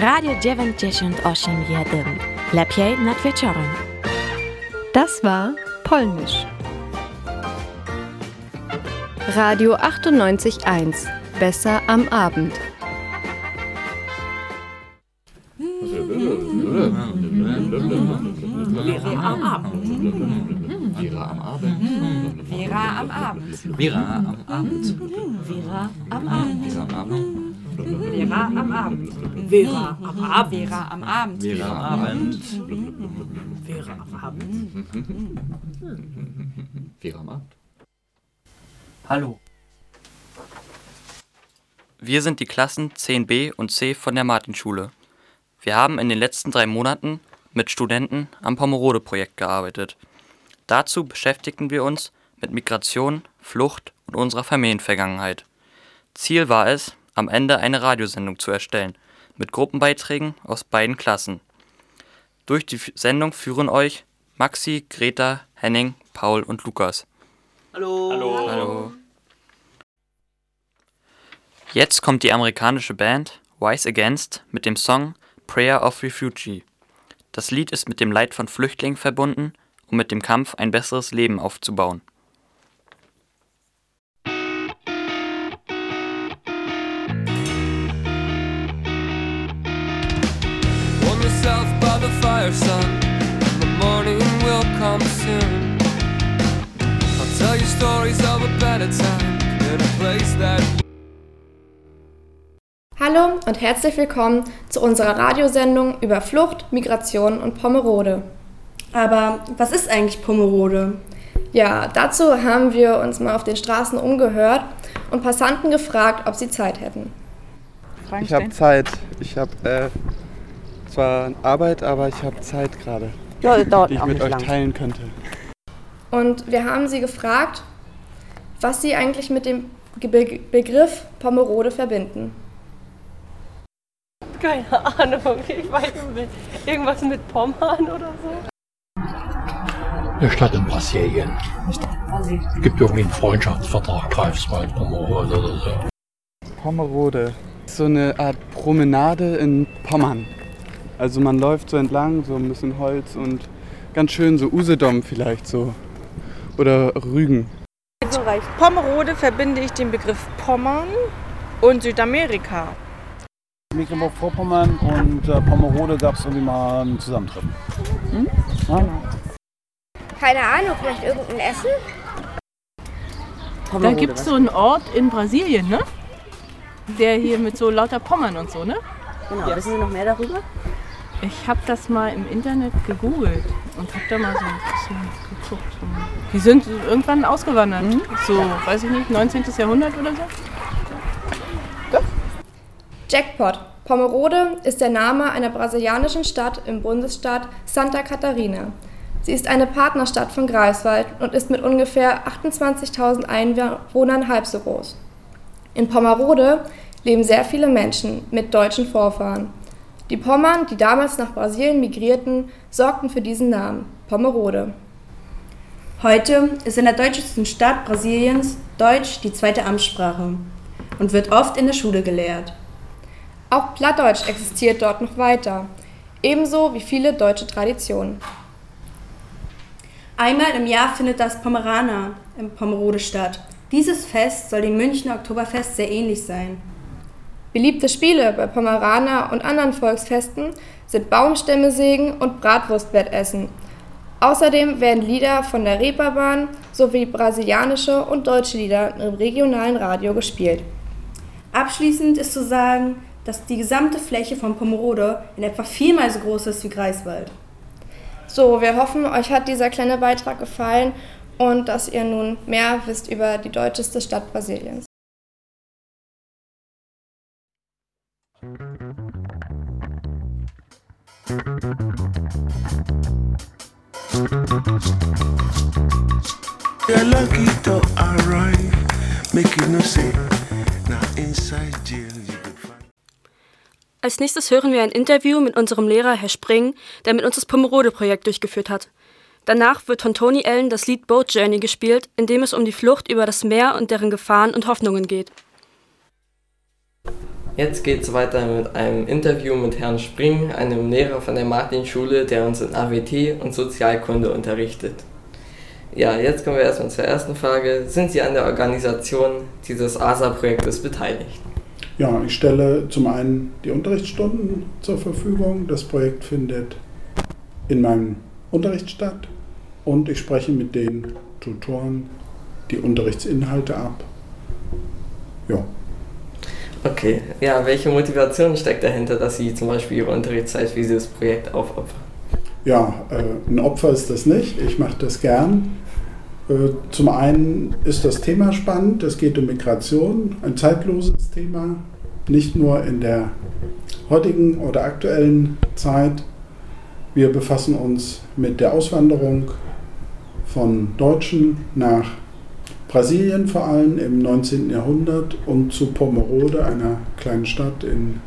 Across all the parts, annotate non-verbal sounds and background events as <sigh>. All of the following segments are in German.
Radio 98,1. Lepiej nad wieczorem. Das war Polnisch. Radio 98.1. Besser am Abend. Vera am Abend. Vera am Abend. Vera am Abend. Vera am Abend. Vera am Abend. Vera am Abend. Vera am Abend. Vera am Abend. Vera am Abend. Vera am Abend. Vera am Abend. Vera am Abend. Hallo. Wir sind die Klassen 10b und c von der Martinschule. Wir haben in den letzten drei Monaten mit Studenten am Pomerode-Projekt gearbeitet. Dazu beschäftigten wir uns mit Migration, Flucht und unserer Familienvergangenheit. Ziel war es, am Ende eine Radiosendung zu erstellen, mit Gruppenbeiträgen aus beiden Klassen. Durch die Sendung führen euch Maxi, Greta, Henning, Paul und Lukas. Hallo. Hallo. Hallo. Jetzt kommt die amerikanische Band Wise Against mit dem Song Prayer of Refugee. Das Lied ist mit dem Leid von Flüchtlingen verbunden, um mit dem Kampf ein besseres Leben aufzubauen. The fire, son. The morning will come soon. I'll tell you stories of a better time in a place that Hallo und herzlich willkommen zu unserer Radiosendung über Flucht, Migration und Pomerode. Aber was ist eigentlich Pomerode? Ja, dazu haben wir uns mal auf den Straßen umgehört und Passanten gefragt, ob sie Zeit hätten. Ich habe Zeit. Ich habe äh, zwar Arbeit, aber ich habe Zeit gerade, Ja, die ich auch mit euch lang. teilen könnte. Und wir haben sie gefragt, was sie eigentlich mit dem Be Begriff Pomerode verbinden. Keine Ahnung, ich weiß nicht. Irgendwas mit Pommern oder so? Eine Stadt in Brasilien. Es gibt irgendwie einen Freundschaftsvertrag, Greifswald, Pomerode oder so. Pomerode. So eine Art Promenade in Pommern. Also man läuft so entlang, so ein bisschen Holz und ganz schön so Usedom vielleicht so. Oder Rügen. Reicht. Pomerode verbinde ich den Begriff Pommern und Südamerika. Mecklenburg-Vorpommern und äh, Pomerode gab es irgendwie mal ein Zusammentreffen. Ja? Keine Ahnung, vielleicht irgendein Essen? Da gibt es so einen Ort in Brasilien, ne? Der hier mit so lauter Pommern und so, ne? Genau. Wissen Sie noch mehr darüber? Ich habe das mal im Internet gegoogelt und habe da mal so ein bisschen geguckt. Die sind irgendwann ausgewandert. So, weiß ich nicht, 19. Jahrhundert oder so. Jackpot. Pomerode ist der Name einer brasilianischen Stadt im Bundesstaat Santa Catarina. Sie ist eine Partnerstadt von Greifswald und ist mit ungefähr 28.000 Einwohnern halb so groß. In Pomerode leben sehr viele Menschen mit deutschen Vorfahren. Die Pommern, die damals nach Brasilien migrierten, sorgten für diesen Namen, Pomerode. Heute ist in der deutschesten Stadt Brasiliens Deutsch die zweite Amtssprache und wird oft in der Schule gelehrt. Auch Plattdeutsch existiert dort noch weiter, ebenso wie viele deutsche Traditionen. Einmal im Jahr findet das Pomeraner in Pomerode statt. Dieses Fest soll dem Münchner Oktoberfest sehr ähnlich sein. Beliebte Spiele bei Pomeraner und anderen Volksfesten sind Baumstämme sägen und Bratwurstwettessen. Außerdem werden Lieder von der Reeperbahn sowie brasilianische und deutsche Lieder im regionalen Radio gespielt. Abschließend ist zu sagen, dass die gesamte Fläche von Pomerode in etwa viermal so groß ist wie Greifswald. So, wir hoffen, euch hat dieser kleine Beitrag gefallen und dass ihr nun mehr wisst über die deutscheste Stadt Brasiliens. Als nächstes hören wir ein Interview mit unserem Lehrer Herr Spring, der mit uns das Pomerode-Projekt durchgeführt hat. Danach wird von Tony Allen das Lied Boat Journey gespielt, in dem es um die Flucht über das Meer und deren Gefahren und Hoffnungen geht. Jetzt geht es weiter mit einem Interview mit Herrn Spring, einem Lehrer von der Martinschule, der uns in AWT und Sozialkunde unterrichtet. Ja, jetzt kommen wir erstmal zur ersten Frage. Sind Sie an der Organisation dieses ASA-Projektes beteiligt? Ja, ich stelle zum einen die Unterrichtsstunden zur Verfügung. Das Projekt findet in meinem Unterricht statt und ich spreche mit den Tutoren die Unterrichtsinhalte ab. Ja. Okay, ja, welche Motivation steckt dahinter, dass Sie zum Beispiel Ihre Unterrichtszeit für dieses Projekt aufopfern? Ja, äh, ein Opfer ist das nicht. Ich mache das gern. Äh, zum einen ist das Thema spannend. Es geht um Migration, ein zeitloses Thema. Nicht nur in der heutigen oder aktuellen Zeit. Wir befassen uns mit der Auswanderung von Deutschen nach Brasilien vor allem im 19. Jahrhundert und zu Pomerode, einer kleinen Stadt in,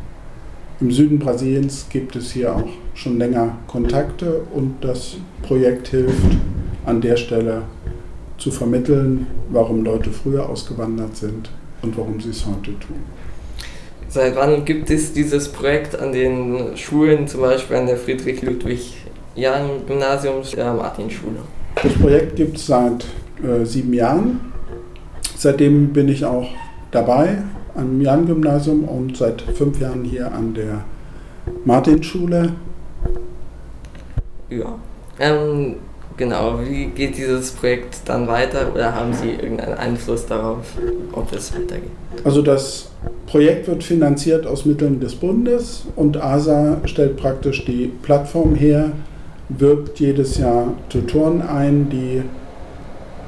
im Süden Brasiliens, gibt es hier auch schon länger Kontakte und das Projekt hilft an der Stelle zu vermitteln, warum Leute früher ausgewandert sind und warum sie es heute tun. Seit wann gibt es dieses Projekt an den Schulen, zum Beispiel an der Friedrich-Ludwig-Jahn-Gymnasium, der Martinschule? Das Projekt gibt es seit äh, sieben Jahren. Seitdem bin ich auch dabei am Jan-Gymnasium und seit fünf Jahren hier an der Martinschule. Ja. Ähm, genau, wie geht dieses Projekt dann weiter oder haben Sie irgendeinen Einfluss darauf, ob es weitergeht? Also das Projekt wird finanziert aus Mitteln des Bundes und ASA stellt praktisch die Plattform her, wirbt jedes Jahr Tutoren ein, die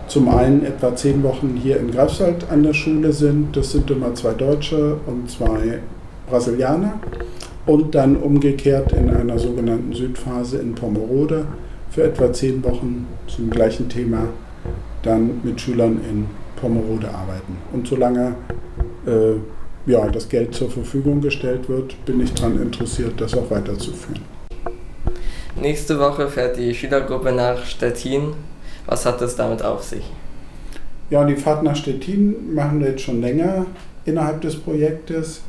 zum einen etwa zehn Wochen hier in Greifswald an der Schule sind. Das sind immer zwei Deutsche und zwei Brasilianer. Und dann umgekehrt in einer sogenannten Südphase in Pomerode für etwa zehn Wochen zum gleichen Thema dann mit Schülern in Pomerode arbeiten. Und solange äh, ja, das Geld zur Verfügung gestellt wird, bin ich daran interessiert, das auch weiterzuführen. Nächste Woche fährt die Schülergruppe nach Stettin was hat es damit auf sich? Ja, die Fahrt nach Stettin machen wir jetzt schon länger innerhalb des Projektes.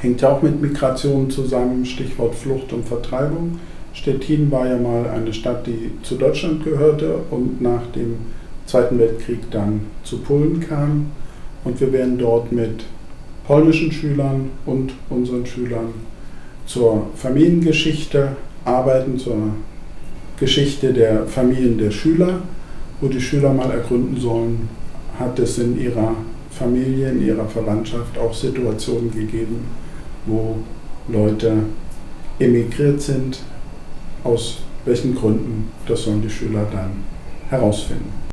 Hängt ja auch mit Migration zusammen, Stichwort Flucht und Vertreibung. Stettin war ja mal eine Stadt, die zu Deutschland gehörte und nach dem Zweiten Weltkrieg dann zu Polen kam. Und wir werden dort mit polnischen Schülern und unseren Schülern zur Familiengeschichte arbeiten, zur Geschichte der Familien der Schüler, wo die Schüler mal ergründen sollen, hat es in ihrer Familie, in ihrer Verwandtschaft auch Situationen gegeben, wo Leute emigriert sind. Aus welchen Gründen, das sollen die Schüler dann herausfinden.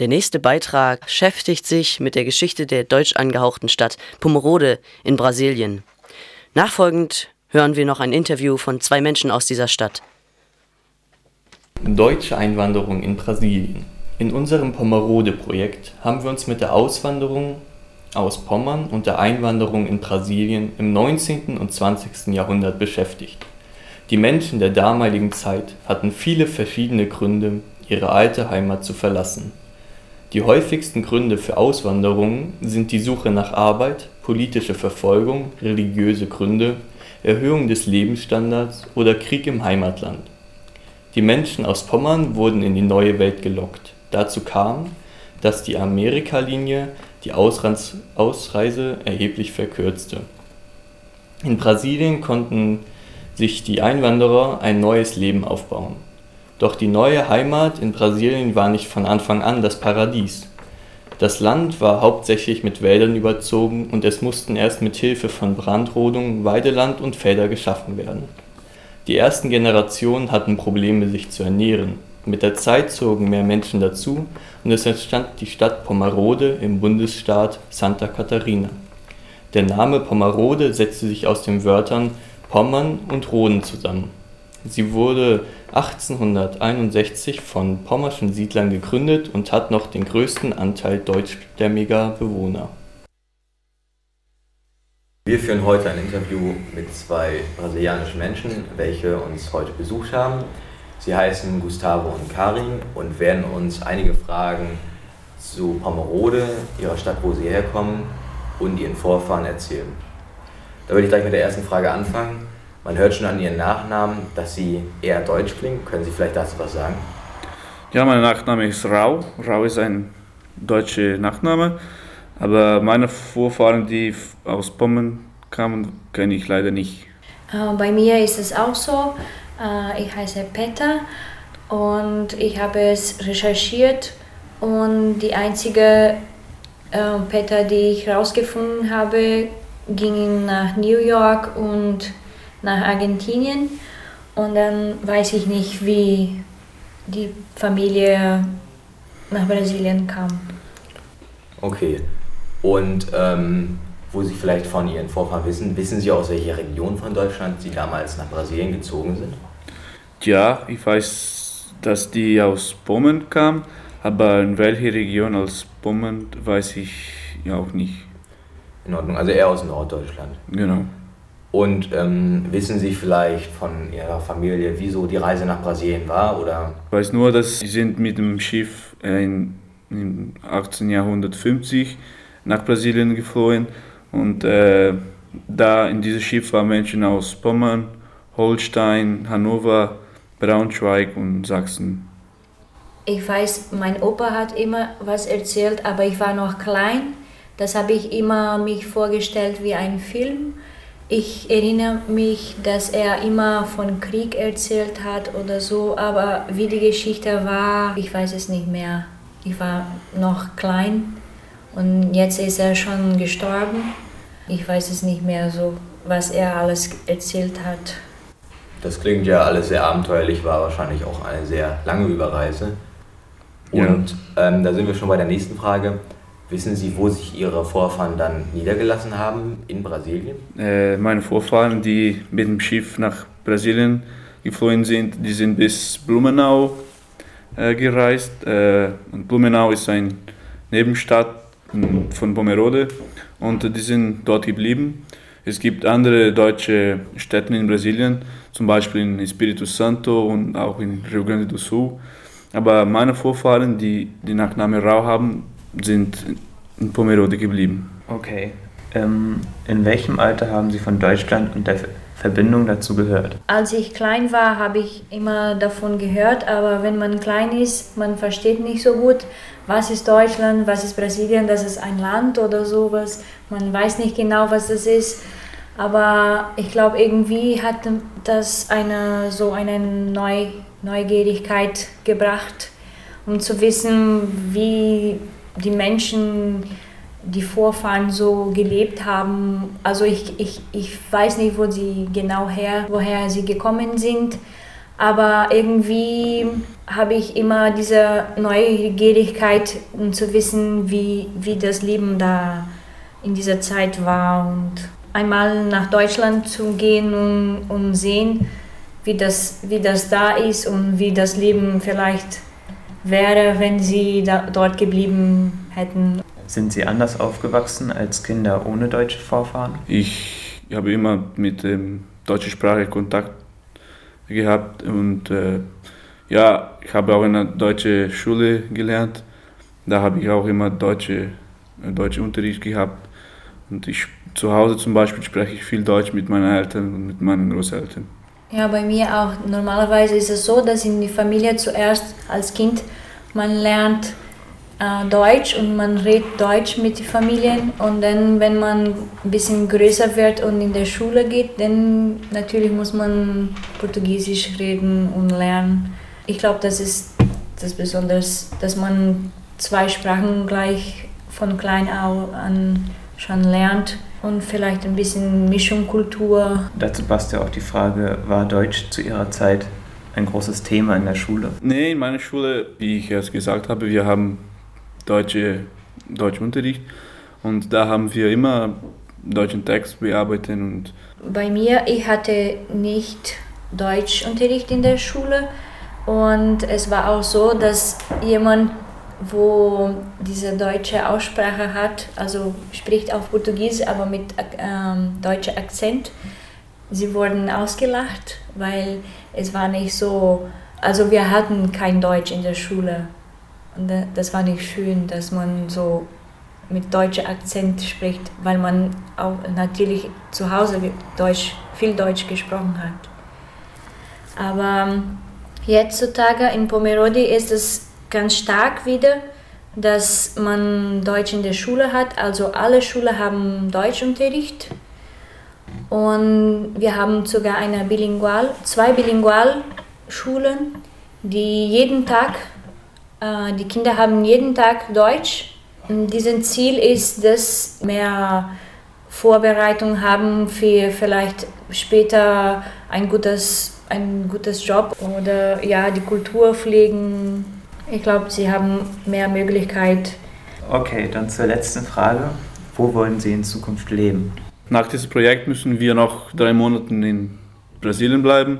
Der nächste Beitrag beschäftigt sich mit der Geschichte der deutsch angehauchten Stadt Pomerode in Brasilien. Nachfolgend hören wir noch ein Interview von zwei Menschen aus dieser Stadt. Deutsche Einwanderung in Brasilien. In unserem Pomerode-Projekt haben wir uns mit der Auswanderung aus Pommern und der Einwanderung in Brasilien im 19. und 20. Jahrhundert beschäftigt. Die Menschen der damaligen Zeit hatten viele verschiedene Gründe, ihre alte Heimat zu verlassen. Die häufigsten Gründe für Auswanderungen sind die Suche nach Arbeit, politische Verfolgung, religiöse Gründe, Erhöhung des Lebensstandards oder Krieg im Heimatland. Die Menschen aus Pommern wurden in die neue Welt gelockt. Dazu kam, dass die Amerikalinie die Ausreise erheblich verkürzte. In Brasilien konnten sich die Einwanderer ein neues Leben aufbauen doch die neue Heimat in Brasilien war nicht von Anfang an das Paradies. Das Land war hauptsächlich mit Wäldern überzogen und es mussten erst mit Hilfe von Brandrodung Weideland und Felder geschaffen werden. Die ersten Generationen hatten Probleme, sich zu ernähren. Mit der Zeit zogen mehr Menschen dazu und es entstand die Stadt Pomerode im Bundesstaat Santa Catarina. Der Name Pomerode setzte sich aus den Wörtern Pommern und Roden zusammen. Sie wurde 1861 von pommerschen Siedlern gegründet und hat noch den größten Anteil deutschstämmiger Bewohner. Wir führen heute ein Interview mit zwei brasilianischen Menschen, welche uns heute besucht haben. Sie heißen Gustavo und Karin und werden uns einige Fragen zu Pomerode, ihrer Stadt, wo sie herkommen, und ihren Vorfahren erzählen. Da würde ich gleich mit der ersten Frage anfangen. Man hört schon an ihren Nachnamen, dass sie eher deutsch klingen. Können Sie vielleicht dazu was sagen? Ja, mein Nachname ist Rau. Rau ist ein deutscher Nachname, aber meine Vorfahren, die aus Pommern kamen, kenne ich leider nicht. Äh, bei mir ist es auch so. Äh, ich heiße Peter und ich habe es recherchiert und die einzige äh, Peter, die ich herausgefunden habe, ging nach New York und nach Argentinien und dann weiß ich nicht, wie die Familie nach Brasilien kam. Okay. Und ähm, wo Sie vielleicht von Ihren Vorfahren wissen, wissen Sie aus welcher Region von Deutschland Sie damals nach Brasilien gezogen sind? Ja, ich weiß, dass die aus Pommern kamen, aber in welche Region aus Pommern weiß ich ja auch nicht. In Ordnung, also eher aus Norddeutschland. Genau. Und ähm, wissen Sie vielleicht von Ihrer Familie, wieso die Reise nach Brasilien war? Oder? Ich weiß nur, dass sie sind mit dem Schiff in, in 1850 nach Brasilien geflohen und äh, da in diesem Schiff waren Menschen aus Pommern, Holstein, Hannover, Braunschweig und Sachsen. Ich weiß, mein Opa hat immer was erzählt, aber ich war noch klein. Das habe ich immer mich vorgestellt wie ein Film. Ich erinnere mich, dass er immer von Krieg erzählt hat oder so, aber wie die Geschichte war, ich weiß es nicht mehr. Ich war noch klein und jetzt ist er schon gestorben. Ich weiß es nicht mehr so, was er alles erzählt hat. Das klingt ja alles sehr abenteuerlich, war wahrscheinlich auch eine sehr lange Überreise. Und ja. ähm, da sind wir schon bei der nächsten Frage. Wissen Sie, wo sich Ihre Vorfahren dann niedergelassen haben in Brasilien? Äh, meine Vorfahren, die mit dem Schiff nach Brasilien geflohen sind, die sind bis Blumenau äh, gereist. Äh, und Blumenau ist eine Nebenstadt von Pomerode und die sind dort geblieben. Es gibt andere deutsche Städte in Brasilien, zum Beispiel in Espírito Santo und auch in Rio Grande do Sul. Aber meine Vorfahren, die den Nachnamen Rau haben, sind in Pomerode geblieben. Okay. Ähm, in welchem Alter haben Sie von Deutschland und der Verbindung dazu gehört? Als ich klein war, habe ich immer davon gehört, aber wenn man klein ist, man versteht nicht so gut, was ist Deutschland, was ist Brasilien, das ist ein Land oder sowas. Man weiß nicht genau, was das ist. Aber ich glaube, irgendwie hat das eine, so eine Neu Neugierigkeit gebracht, um zu wissen, wie die Menschen, die Vorfahren so gelebt haben. Also ich, ich, ich weiß nicht, wo sie genau her, woher sie gekommen sind, aber irgendwie habe ich immer diese Neugierigkeit, um zu wissen, wie, wie das Leben da in dieser Zeit war und einmal nach Deutschland zu gehen und, und sehen, wie das, wie das da ist und wie das Leben vielleicht wäre, wenn sie da, dort geblieben hätten. Sind Sie anders aufgewachsen als Kinder ohne deutsche Vorfahren? Ich habe immer mit der deutschen Sprache Kontakt gehabt und äh, ja, ich habe auch in einer deutschen Schule gelernt. Da habe ich auch immer deutsche, äh, deutschen Unterricht gehabt. Und ich, zu Hause zum Beispiel spreche ich viel Deutsch mit meinen Eltern und mit meinen Großeltern. Ja, bei mir auch. Normalerweise ist es so, dass in der Familie zuerst als Kind man lernt äh, Deutsch und man redet Deutsch mit den Familien und dann, wenn man ein bisschen größer wird und in der Schule geht, dann natürlich muss man Portugiesisch reden und lernen. Ich glaube, das ist das Besondere, dass man zwei Sprachen gleich von klein an schon lernt und vielleicht ein bisschen Mischungkultur. Dazu passt ja auch die Frage, war Deutsch zu Ihrer Zeit ein großes Thema in der Schule? Nee, in meiner Schule, wie ich erst gesagt habe, wir haben deutsche, Deutschunterricht und da haben wir immer deutschen Text bearbeitet. Und Bei mir, ich hatte nicht Deutschunterricht in der Schule und es war auch so, dass jemand wo diese deutsche Aussprache hat, also spricht auf Portugiesisch, aber mit ähm, deutschem Akzent. Sie wurden ausgelacht, weil es war nicht so also wir hatten kein Deutsch in der Schule. Und das war nicht schön, dass man so mit deutschem Akzent spricht, weil man auch natürlich zu Hause Deutsch, viel Deutsch gesprochen hat. Aber ähm, heutzutage in Pomerode ist es ganz stark wieder, dass man Deutsch in der Schule hat. Also alle Schulen haben Deutschunterricht. Und wir haben sogar eine Bilingual, zwei Bilingualschulen, die jeden Tag, äh, die Kinder haben jeden Tag Deutsch diesen Ziel ist, dass mehr Vorbereitung haben für vielleicht später ein gutes, ein gutes Job oder ja, die Kultur pflegen. Ich glaube, sie haben mehr Möglichkeit. Okay, dann zur letzten Frage. Wo wollen Sie in Zukunft leben? Nach diesem Projekt müssen wir noch drei Monate in Brasilien bleiben.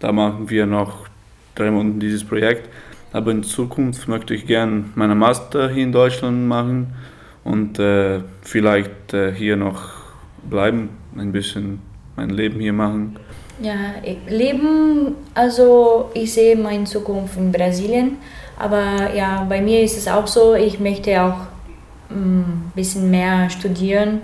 Da machen wir noch drei Monate dieses Projekt. Aber in Zukunft möchte ich gerne meinen Master hier in Deutschland machen und äh, vielleicht äh, hier noch bleiben, ein bisschen mein Leben hier machen. Ja, Leben, also ich sehe meine Zukunft in Brasilien, aber ja, bei mir ist es auch so, ich möchte auch ein mm, bisschen mehr studieren,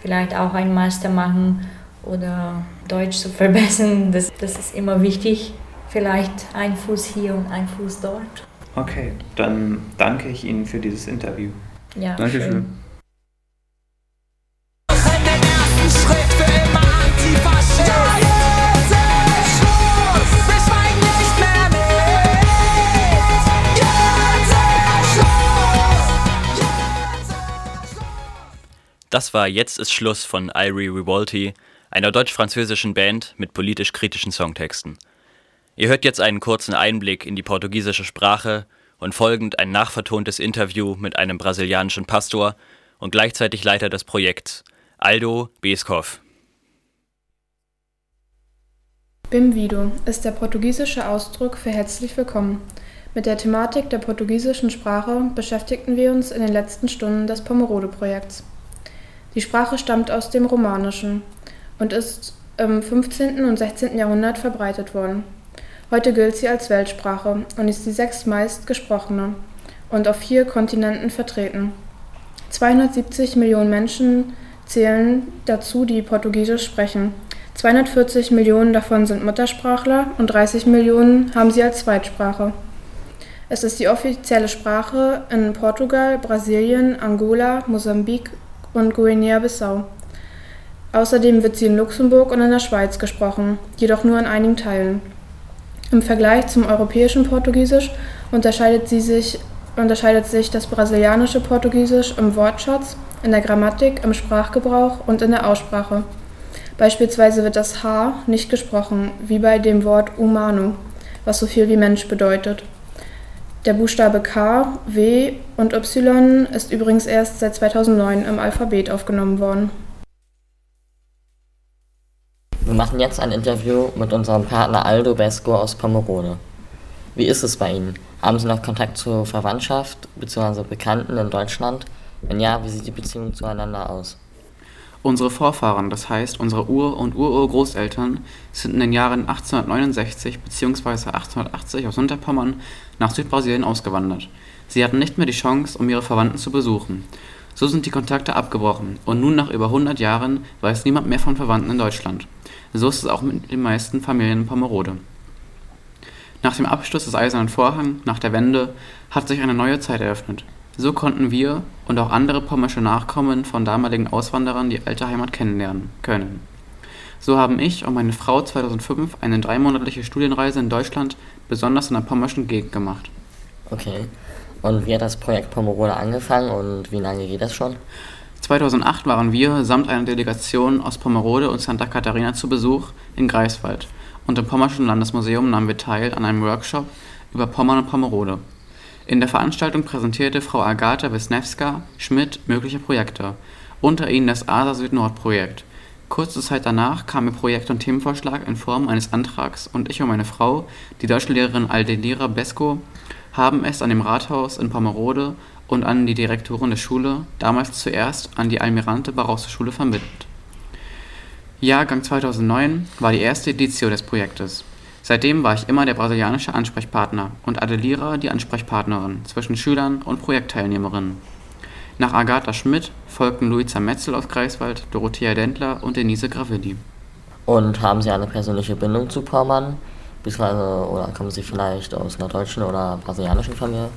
vielleicht auch einen Master machen oder Deutsch zu <laughs> verbessern, das, das ist immer wichtig vielleicht ein Fuß hier und ein Fuß dort. Okay, dann danke ich Ihnen für dieses Interview. Ja, Dankeschön. schön. Das war Jetzt ist Schluss von Irie Revolti, einer deutsch-französischen Band mit politisch-kritischen Songtexten. Ihr hört jetzt einen kurzen Einblick in die portugiesische Sprache und folgend ein nachvertontes Interview mit einem brasilianischen Pastor und gleichzeitig Leiter des Projekts, Aldo Beskov. Bem-vindo ist der portugiesische Ausdruck für herzlich willkommen. Mit der Thematik der portugiesischen Sprache beschäftigten wir uns in den letzten Stunden des Pomerode-Projekts. Die Sprache stammt aus dem Romanischen und ist im 15. und 16. Jahrhundert verbreitet worden. Heute gilt sie als Weltsprache und ist die sechstmeist gesprochene und auf vier Kontinenten vertreten. 270 Millionen Menschen zählen dazu, die Portugiesisch sprechen. 240 Millionen davon sind Muttersprachler und 30 Millionen haben sie als Zweitsprache. Es ist die offizielle Sprache in Portugal, Brasilien, Angola, Mosambik und Guinea-Bissau. Außerdem wird sie in Luxemburg und in der Schweiz gesprochen, jedoch nur in einigen Teilen. Im Vergleich zum europäischen Portugiesisch unterscheidet, sich, unterscheidet sich das brasilianische Portugiesisch im Wortschatz, in der Grammatik, im Sprachgebrauch und in der Aussprache. Beispielsweise wird das H nicht gesprochen, wie bei dem Wort humano, was so viel wie Mensch bedeutet. Der Buchstabe K, W und Y ist übrigens erst seit 2009 im Alphabet aufgenommen worden. Wir machen jetzt ein Interview mit unserem Partner Aldo Besco aus Pomerode. Wie ist es bei Ihnen? Haben Sie noch Kontakt zur Verwandtschaft bzw. Bekannten in Deutschland? Wenn ja, wie sieht die Beziehung zueinander aus? Unsere Vorfahren, das heißt unsere Ur- und Ururgroßeltern, sind in den Jahren 1869 bzw. 1880 aus Unterpommern nach Südbrasilien ausgewandert. Sie hatten nicht mehr die Chance, um ihre Verwandten zu besuchen. So sind die Kontakte abgebrochen und nun nach über 100 Jahren weiß niemand mehr von Verwandten in Deutschland. So ist es auch mit den meisten Familien in Pomerode. Nach dem Absturz des Eisernen Vorhangs, nach der Wende, hat sich eine neue Zeit eröffnet. So konnten wir und auch andere pommersche Nachkommen von damaligen Auswanderern die alte Heimat kennenlernen können. So haben ich und meine Frau 2005 eine dreimonatliche Studienreise in Deutschland, besonders in der pommerschen Gegend gemacht. Okay. Und wie hat das Projekt Pomerode angefangen und wie lange geht das schon? 2008 waren wir samt einer Delegation aus Pomerode und Santa Catarina zu Besuch in Greifswald und im Pommerschen Landesmuseum nahmen wir teil an einem Workshop über Pommern und Pomerode. In der Veranstaltung präsentierte Frau Agatha Wisniewska Schmidt mögliche Projekte, unter ihnen das ASA Süd-Nord-Projekt. Kurze Zeit danach kam ihr Projekt- und Themenvorschlag in Form eines Antrags und ich und meine Frau, die Deutschlehrerin Aldelira Besko, haben es an dem Rathaus in Pomerode und an die Direktorin der Schule, damals zuerst an die Almirante Barroso Schule vermittelt. Jahrgang 2009 war die erste Edition des Projektes. Seitdem war ich immer der brasilianische Ansprechpartner und Adelira die Ansprechpartnerin zwischen Schülern und Projektteilnehmerinnen. Nach Agatha Schmidt folgten Luisa Metzel aus Greifswald, Dorothea Dendler und Denise Gravilli. Und haben Sie eine persönliche Bindung zu Pommern? Beziehungsweise, oder kommen Sie vielleicht aus einer deutschen oder brasilianischen Familie?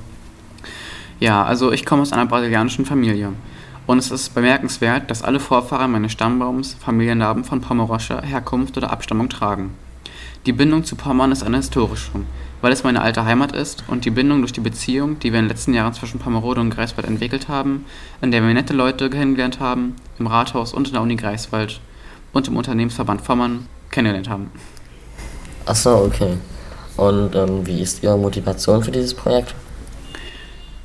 Ja, also ich komme aus einer brasilianischen Familie. Und es ist bemerkenswert, dass alle Vorfahren meines Stammbaums Familiennamen von pommeroscher Herkunft oder Abstammung tragen. Die Bindung zu Pommern ist eine historische, weil es meine alte Heimat ist und die Bindung durch die Beziehung, die wir in den letzten Jahren zwischen Pomerode und Greifswald entwickelt haben, in der wir nette Leute kennengelernt haben, im Rathaus und in der Uni Greifswald und im Unternehmensverband Pommern kennengelernt haben. Ach so, okay. Und ähm, wie ist Ihre Motivation für dieses Projekt?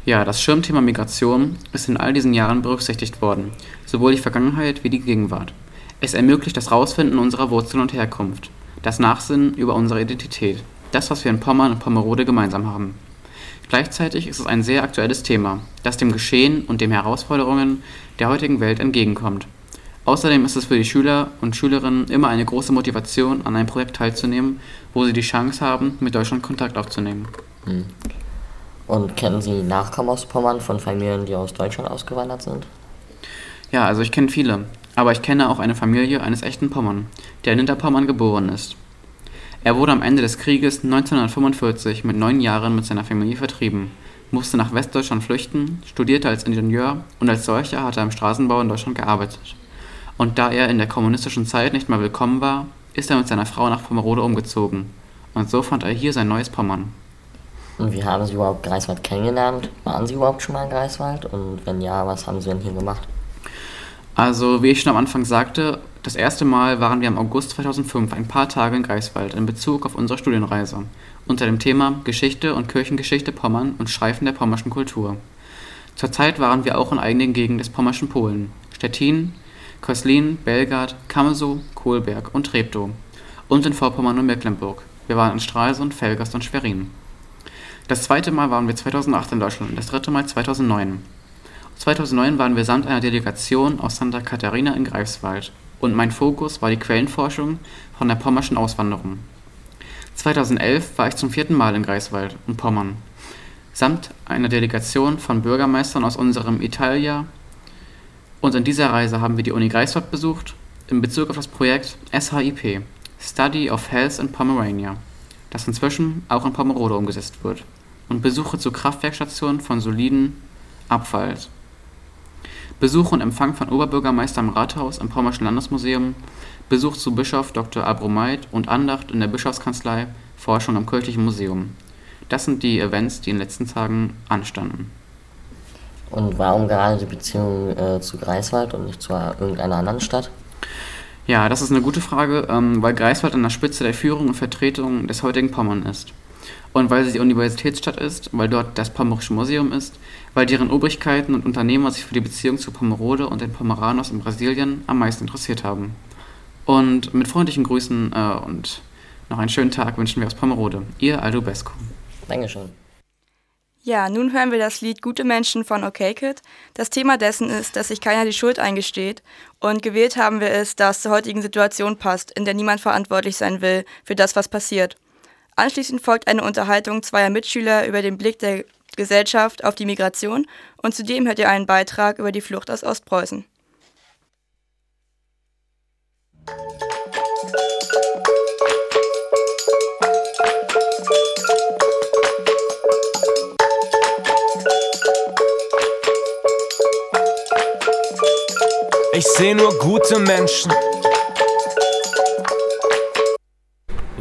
Ja, das Schirmthema Migration ist in all diesen Jahren berücksichtigt worden, sowohl die Vergangenheit wie die Gegenwart. Es ermöglicht das Rausfinden unserer Wurzeln und Herkunft, das Nachsinnen über unsere Identität, das, was wir in Pommern und Pommerode gemeinsam haben. Gleichzeitig ist es ein sehr aktuelles Thema, das dem Geschehen und den Herausforderungen der heutigen Welt entgegenkommt. Außerdem ist es für die Schüler und Schülerinnen immer eine große Motivation, an einem Projekt teilzunehmen, wo sie die Chance haben, mit Deutschland Kontakt aufzunehmen. Hm. Und kennen Sie Nachkommen aus Pommern von Familien, die aus Deutschland ausgewandert sind? Ja, also ich kenne viele, aber ich kenne auch eine Familie eines echten Pommern, der in Hinterpommern geboren ist. Er wurde am Ende des Krieges 1945 mit neun Jahren mit seiner Familie vertrieben, musste nach Westdeutschland flüchten, studierte als Ingenieur und als solcher hat er im Straßenbau in Deutschland gearbeitet. Und da er in der kommunistischen Zeit nicht mehr willkommen war, ist er mit seiner Frau nach Pommerode umgezogen. Und so fand er hier sein neues Pommern. Und wie haben Sie überhaupt Greifswald kennengelernt? Waren Sie überhaupt schon mal in Greifswald? Und wenn ja, was haben Sie denn hier gemacht? Also, wie ich schon am Anfang sagte, das erste Mal waren wir im August 2005 ein paar Tage in Greifswald in Bezug auf unsere Studienreise unter dem Thema Geschichte und Kirchengeschichte Pommern und Streifen der pommerschen Kultur. Zurzeit waren wir auch in einigen Gegenden des pommerschen Polen, Stettin, Köslin, Belgard, Kamesow, Kohlberg und Treptow und in Vorpommern und Mecklenburg. Wir waren in Stralsund, Velgast und Schwerin. Das zweite Mal waren wir 2008 in Deutschland und das dritte Mal 2009. 2009 waren wir samt einer Delegation aus Santa Catarina in Greifswald und mein Fokus war die Quellenforschung von der pommerschen Auswanderung. 2011 war ich zum vierten Mal in Greifswald und Pommern, samt einer Delegation von Bürgermeistern aus unserem Italia. Und in dieser Reise haben wir die Uni Greifswald besucht, in Bezug auf das Projekt SHIP, Study of Health in Pomerania, das inzwischen auch in Pomerode umgesetzt wird, und Besuche zu Kraftwerkstationen von soliden Abfalls. Besuch und Empfang von Oberbürgermeister im Rathaus im Pommerschen Landesmuseum, Besuch zu Bischof Dr. Abromeit und Andacht in der Bischofskanzlei, Forschung am Kirchlichen Museum. Das sind die Events, die in den letzten Tagen anstanden. Und warum gerade die Beziehung äh, zu Greifswald und nicht zu irgendeiner anderen Stadt? Ja, das ist eine gute Frage, ähm, weil Greifswald an der Spitze der Führung und Vertretung des heutigen Pommern ist. Und weil sie die Universitätsstadt ist, weil dort das Pommerische Museum ist, weil deren Obrigkeiten und Unternehmer sich für die Beziehung zu Pomerode und den Pomeranos in Brasilien am meisten interessiert haben. Und mit freundlichen Grüßen äh, und noch einen schönen Tag wünschen wir aus Pomerode. Ihr Aldo Besco. Dankeschön. Ja, nun hören wir das Lied Gute Menschen von OK Kid. Das Thema dessen ist, dass sich keiner die Schuld eingesteht. Und gewählt haben wir es, da es zur heutigen Situation passt, in der niemand verantwortlich sein will für das, was passiert. Anschließend folgt eine Unterhaltung zweier Mitschüler über den Blick der Gesellschaft auf die Migration und zudem hört ihr einen Beitrag über die Flucht aus Ostpreußen. Ich sehe nur gute Menschen.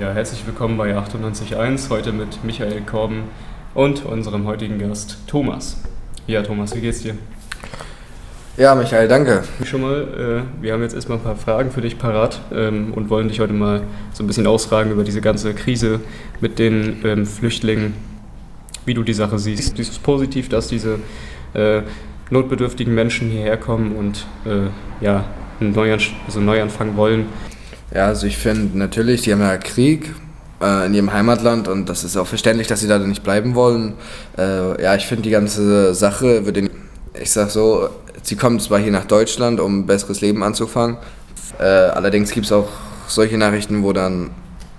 Ja, herzlich willkommen bei 98.1, heute mit Michael Korben und unserem heutigen Gast Thomas. Ja, Thomas, wie geht's dir? Ja, Michael, danke. Schon mal, äh, wir haben jetzt erstmal ein paar Fragen für dich parat ähm, und wollen dich heute mal so ein bisschen ausfragen über diese ganze Krise mit den ähm, Flüchtlingen, wie du die Sache siehst. Siehst du es positiv, dass diese äh, notbedürftigen Menschen hierher kommen und äh, ja, einen Neuan also einen Neuanfang wollen? Ja, also ich finde natürlich, die haben ja Krieg äh, in ihrem Heimatland und das ist auch verständlich, dass sie da nicht bleiben wollen. Äh, ja, ich finde die ganze Sache, würde ich sag so, sie kommen zwar hier nach Deutschland, um ein besseres Leben anzufangen, äh, allerdings gibt es auch solche Nachrichten, wo dann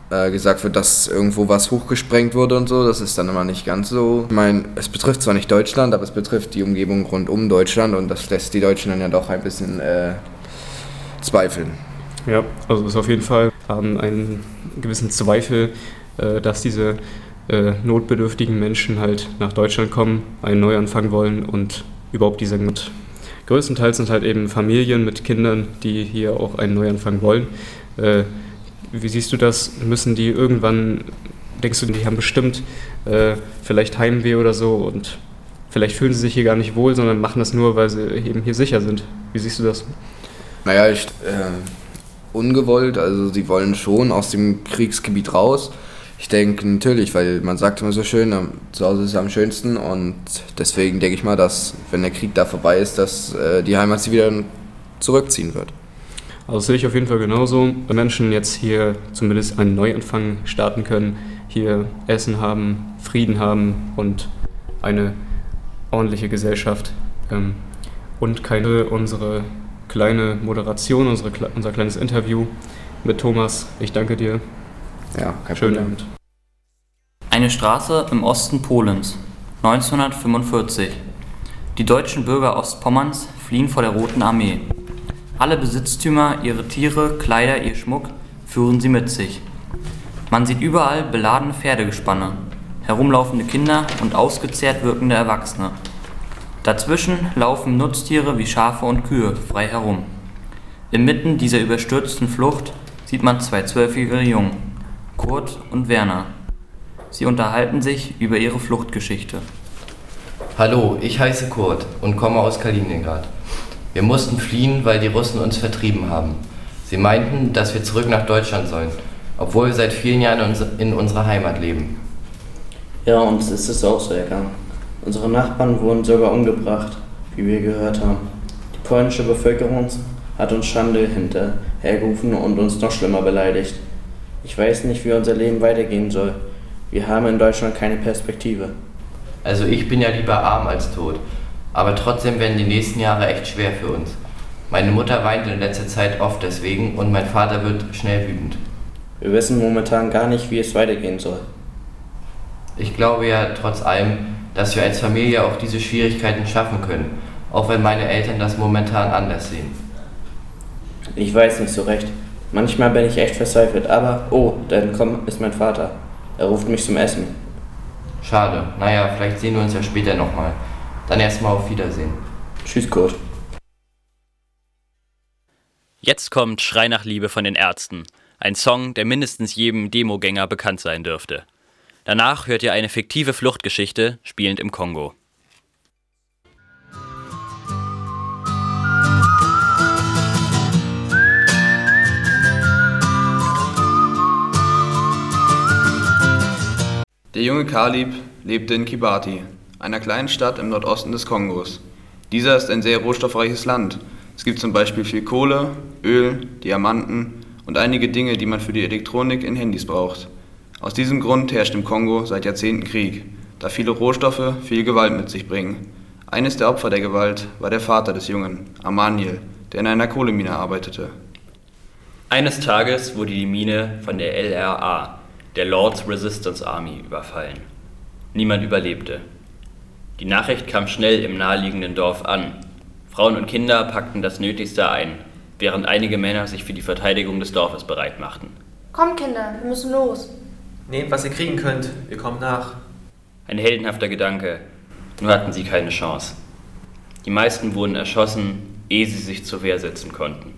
äh, gesagt wird, dass irgendwo was hochgesprengt wurde und so. Das ist dann immer nicht ganz so. Ich meine, es betrifft zwar nicht Deutschland, aber es betrifft die Umgebung rund um Deutschland und das lässt die Deutschen dann ja doch ein bisschen äh, zweifeln. Ja, also ist auf jeden Fall haben einen gewissen Zweifel, äh, dass diese äh, notbedürftigen Menschen halt nach Deutschland kommen, einen Neuanfang wollen und überhaupt diese mit. Größtenteils sind halt eben Familien mit Kindern, die hier auch einen Neuanfang wollen. Äh, wie siehst du das? Müssen die irgendwann, denkst du, die haben bestimmt äh, vielleicht Heimweh oder so und vielleicht fühlen sie sich hier gar nicht wohl, sondern machen das nur, weil sie eben hier sicher sind. Wie siehst du das? Naja, ich, äh, ungewollt, also sie wollen schon aus dem Kriegsgebiet raus. Ich denke natürlich, weil man sagt immer so schön, zu Hause ist es am schönsten und deswegen denke ich mal, dass wenn der Krieg da vorbei ist, dass äh, die Heimat sie wieder zurückziehen wird. Also sehe ich auf jeden Fall genauso. Wenn Menschen jetzt hier zumindest einen Neuanfang starten können, hier Essen haben, Frieden haben und eine ordentliche Gesellschaft ähm, und keine unsere kleine Moderation, unsere, unser kleines Interview mit Thomas. Ich danke dir. Ja, kein Schönen Problem. Abend. Eine Straße im Osten Polens, 1945. Die deutschen Bürger Ostpommerns fliehen vor der Roten Armee. Alle Besitztümer, ihre Tiere, Kleider, ihr Schmuck führen sie mit sich. Man sieht überall beladene Pferdegespanne, herumlaufende Kinder und ausgezehrt wirkende Erwachsene. Dazwischen laufen Nutztiere wie Schafe und Kühe frei herum. Inmitten dieser überstürzten Flucht sieht man zwei zwölfjährige Jungen, Kurt und Werner. Sie unterhalten sich über ihre Fluchtgeschichte. Hallo, ich heiße Kurt und komme aus Kaliningrad. Wir mussten fliehen, weil die Russen uns vertrieben haben. Sie meinten, dass wir zurück nach Deutschland sollen, obwohl wir seit vielen Jahren in unserer Heimat leben. Ja, uns ist es auch so ergangen. Unsere Nachbarn wurden sogar umgebracht, wie wir gehört haben. Die polnische Bevölkerung hat uns Schande hinterhergerufen und uns noch schlimmer beleidigt. Ich weiß nicht, wie unser Leben weitergehen soll. Wir haben in Deutschland keine Perspektive. Also ich bin ja lieber arm als tot. Aber trotzdem werden die nächsten Jahre echt schwer für uns. Meine Mutter weint in letzter Zeit oft deswegen und mein Vater wird schnell wütend. Wir wissen momentan gar nicht, wie es weitergehen soll. Ich glaube ja trotz allem, dass wir als Familie auch diese Schwierigkeiten schaffen können, auch wenn meine Eltern das momentan anders sehen. Ich weiß nicht so recht. Manchmal bin ich echt verzweifelt, aber oh, dann komm, ist mein Vater. Er ruft mich zum Essen. Schade. Naja, vielleicht sehen wir uns ja später nochmal. Dann erstmal auf Wiedersehen. Tschüss, Kurt. Jetzt kommt Schrei nach Liebe von den Ärzten. Ein Song, der mindestens jedem Demogänger bekannt sein dürfte. Danach hört ihr eine fiktive Fluchtgeschichte, spielend im Kongo. Der junge Kalib lebte in Kibati, einer kleinen Stadt im Nordosten des Kongos. Dieser ist ein sehr rohstoffreiches Land. Es gibt zum Beispiel viel Kohle, Öl, Diamanten und einige Dinge, die man für die Elektronik in Handys braucht. Aus diesem Grund herrscht im Kongo seit Jahrzehnten Krieg, da viele Rohstoffe viel Gewalt mit sich bringen. Eines der Opfer der Gewalt war der Vater des Jungen, Amaniel, der in einer Kohlemine arbeitete. Eines Tages wurde die Mine von der LRA, der Lord's Resistance Army, überfallen. Niemand überlebte. Die Nachricht kam schnell im naheliegenden Dorf an. Frauen und Kinder packten das Nötigste ein, während einige Männer sich für die Verteidigung des Dorfes bereit machten. Kommt, Kinder, wir müssen los. Nehmt, was ihr kriegen könnt. Wir kommen nach. Ein heldenhafter Gedanke. Nur hatten sie keine Chance. Die meisten wurden erschossen, ehe sie sich zur Wehr setzen konnten.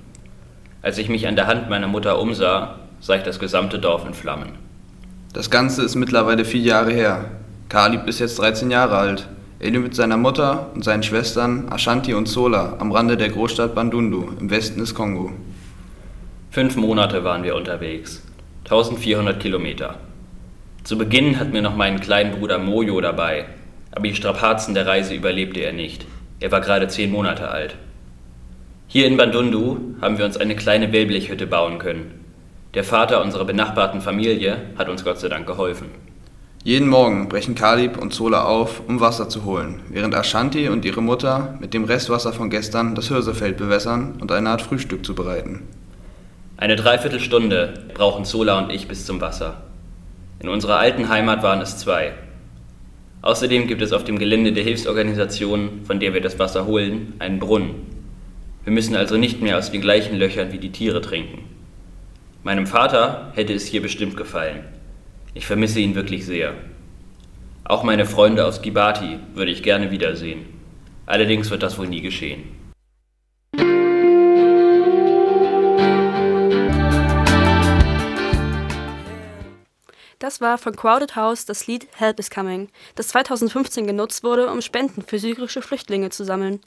Als ich mich an der Hand meiner Mutter umsah, sah ich das gesamte Dorf in Flammen. Das Ganze ist mittlerweile vier Jahre her. Kalib ist jetzt 13 Jahre alt. Er lebt mit seiner Mutter und seinen Schwestern Ashanti und Sola am Rande der Großstadt Bandundu im Westen des Kongo. Fünf Monate waren wir unterwegs. 1400 Kilometer. Zu Beginn hatten wir noch meinen kleinen Bruder Mojo dabei, aber die Strapazen der Reise überlebte er nicht. Er war gerade zehn Monate alt. Hier in Bandundu haben wir uns eine kleine Wellblechhütte bauen können. Der Vater unserer benachbarten Familie hat uns Gott sei Dank geholfen. Jeden Morgen brechen Kalib und Zola auf, um Wasser zu holen, während Ashanti und ihre Mutter mit dem Restwasser von gestern das Hirsefeld bewässern und eine Art Frühstück zubereiten. Eine Dreiviertelstunde brauchen Zola und ich bis zum Wasser. In unserer alten Heimat waren es zwei. Außerdem gibt es auf dem Gelände der Hilfsorganisation, von der wir das Wasser holen, einen Brunnen. Wir müssen also nicht mehr aus den gleichen Löchern wie die Tiere trinken. Meinem Vater hätte es hier bestimmt gefallen. Ich vermisse ihn wirklich sehr. Auch meine Freunde aus Gibati würde ich gerne wiedersehen. Allerdings wird das wohl nie geschehen. Das war von Crowded House das Lied Help is Coming, das 2015 genutzt wurde, um Spenden für syrische Flüchtlinge zu sammeln.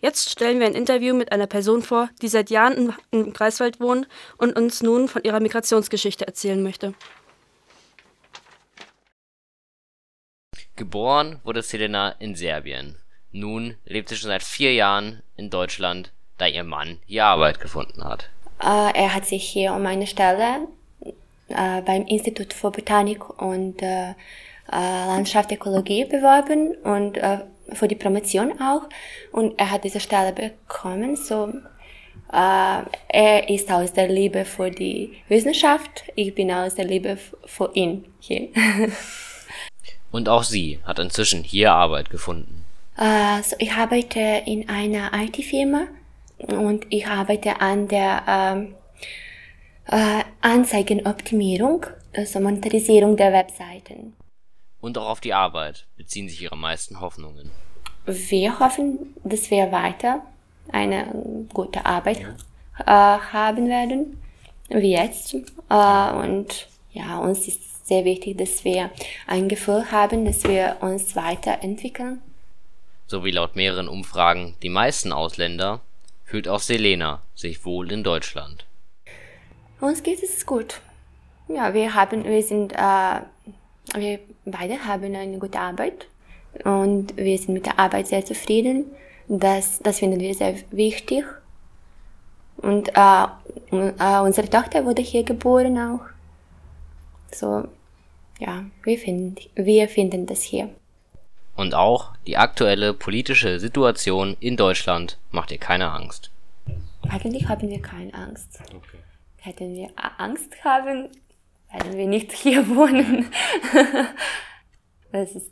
Jetzt stellen wir ein Interview mit einer Person vor, die seit Jahren im Greifswald wohnt und uns nun von ihrer Migrationsgeschichte erzählen möchte. Geboren wurde Selena in Serbien. Nun lebt sie schon seit vier Jahren in Deutschland, da ihr Mann hier Arbeit gefunden hat. Äh, er hat sich hier um eine Stelle äh, beim Institut für Botanik und äh, äh Landschaftsökologie beworben und äh, für die Promotion auch. Und er hat diese Stelle bekommen. So, äh, er ist aus der Liebe für die Wissenschaft. Ich bin aus der Liebe für ihn hier. <laughs> Und auch sie hat inzwischen hier Arbeit gefunden. Äh, so ich arbeite in einer IT-Firma und ich arbeite an der ähm, äh, Anzeigenoptimierung, also Monetarisierung der Webseiten. Und auch auf die Arbeit beziehen sich ihre meisten Hoffnungen. Wir hoffen, dass wir weiter eine gute Arbeit äh, haben werden, wie jetzt. Äh, und ja, uns ist sehr wichtig, dass wir ein Gefühl haben, dass wir uns weiterentwickeln. So wie laut mehreren Umfragen die meisten Ausländer, fühlt auch Selena sich wohl in Deutschland. Uns geht es gut. Ja, wir haben, wir sind, äh, wir beide haben eine gute Arbeit und wir sind mit der Arbeit sehr zufrieden. Das, das finden wir sehr wichtig. Und äh, äh, unsere Tochter wurde hier geboren auch. So, ja, wir finden, wir finden das hier. Und auch die aktuelle politische Situation in Deutschland macht ihr keine Angst. Eigentlich haben wir keine Angst. Okay. Hätten wir Angst haben, werden wir nicht hier <laughs> wohnen. das ist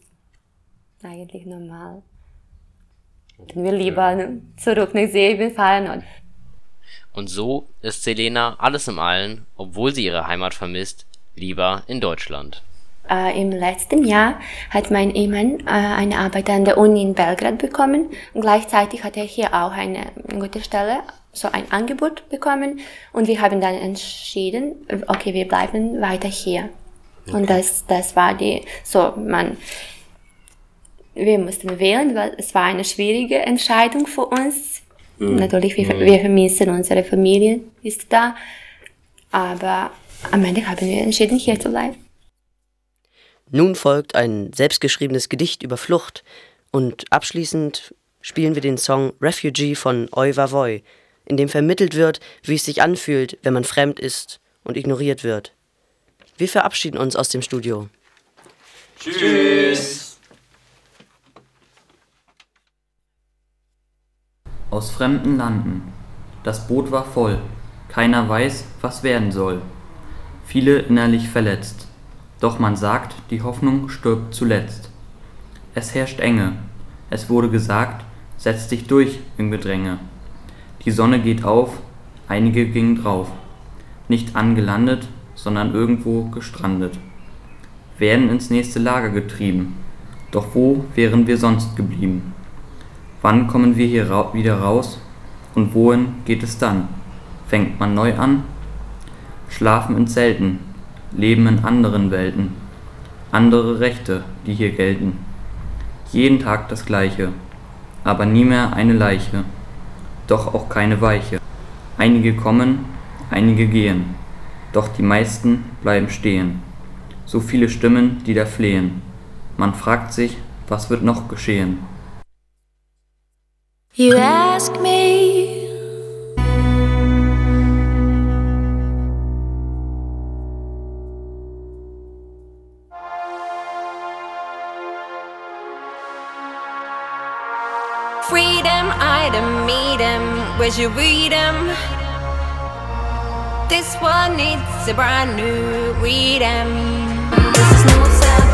eigentlich normal. Dann wir lieber zurück nach Serbien fahren. Und so ist Selena alles im Allen, obwohl sie ihre Heimat vermisst, lieber in Deutschland. Äh, Im letzten Jahr hat mein Ehemann äh, eine Arbeit an der Uni in Belgrad bekommen und gleichzeitig hat er hier auch eine gute Stelle, so ein Angebot bekommen und wir haben dann entschieden, okay, wir bleiben weiter hier. Okay. Und das, das war die, so man, wir mussten wählen, weil es war eine schwierige Entscheidung für uns. Mhm. Natürlich, wir, mhm. wir vermissen unsere Familie, ist da. Aber am Ende haben wir entschieden, hier zu bleiben. Nun folgt ein selbstgeschriebenes Gedicht über Flucht und abschließend spielen wir den Song Refugee von Oi Vavoy, in dem vermittelt wird, wie es sich anfühlt, wenn man fremd ist und ignoriert wird. Wir verabschieden uns aus dem Studio. Tschüss. aus fremden Landen. Das Boot war voll, keiner weiß, was werden soll. Viele innerlich verletzt. Doch man sagt, die Hoffnung stirbt zuletzt. Es herrscht Enge. Es wurde gesagt, setz dich durch im Gedränge. Die Sonne geht auf, einige gingen drauf. Nicht angelandet, sondern irgendwo gestrandet. Werden ins nächste Lager getrieben. Doch wo wären wir sonst geblieben? Wann kommen wir hier ra wieder raus und wohin geht es dann? Fängt man neu an? Schlafen in Zelten, leben in anderen Welten, andere Rechte, die hier gelten. Jeden Tag das gleiche, aber nie mehr eine Leiche, doch auch keine Weiche. Einige kommen, einige gehen, doch die meisten bleiben stehen. So viele Stimmen, die da flehen. Man fragt sich, was wird noch geschehen? You ask me. as you read them. This one needs a brand new reading. This is no sound.